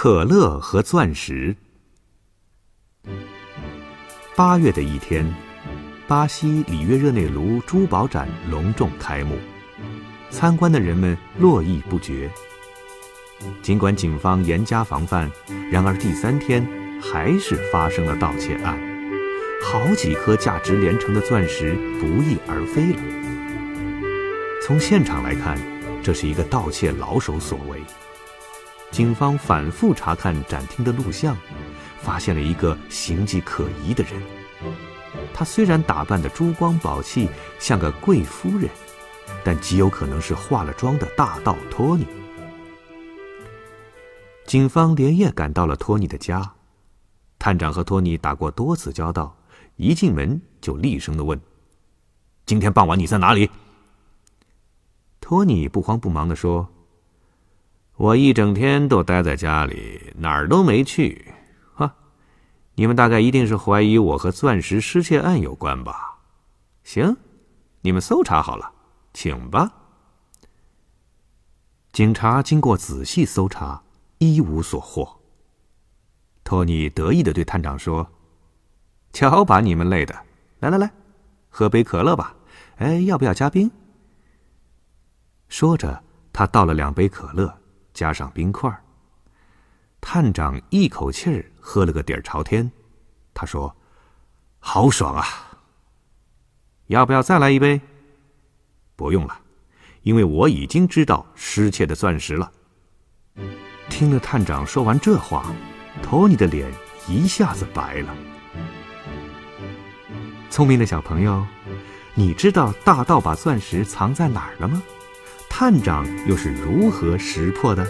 可乐和钻石。八月的一天，巴西里约热内卢珠宝展隆重开幕，参观的人们络绎不绝。尽管警方严加防范，然而第三天还是发生了盗窃案，好几颗价值连城的钻石不翼而飞了。从现场来看，这是一个盗窃老手所为。警方反复查看展厅的录像，发现了一个形迹可疑的人。他虽然打扮的珠光宝气，像个贵夫人，但极有可能是化了妆的大盗托尼。警方连夜赶到了托尼的家，探长和托尼打过多次交道，一进门就厉声的问：“今天傍晚你在哪里？”托尼不慌不忙的说：“我一整天都待在家里，哪儿都没去。哈，你们大概一定是怀疑我和钻石失窃案有关吧？行，你们搜查好了，请吧。”警察经过仔细搜查。一无所获。托尼得意的对探长说：“瞧把你们累的，来来来，喝杯可乐吧。哎，要不要加冰？”说着，他倒了两杯可乐，加上冰块。探长一口气儿喝了个底儿朝天。他说：“好爽啊！要不要再来一杯？”“不用了，因为我已经知道失窃的钻石了。”听了探长说完这话，托尼的脸一下子白了。聪明的小朋友，你知道大盗把钻石藏在哪儿了吗？探长又是如何识破的？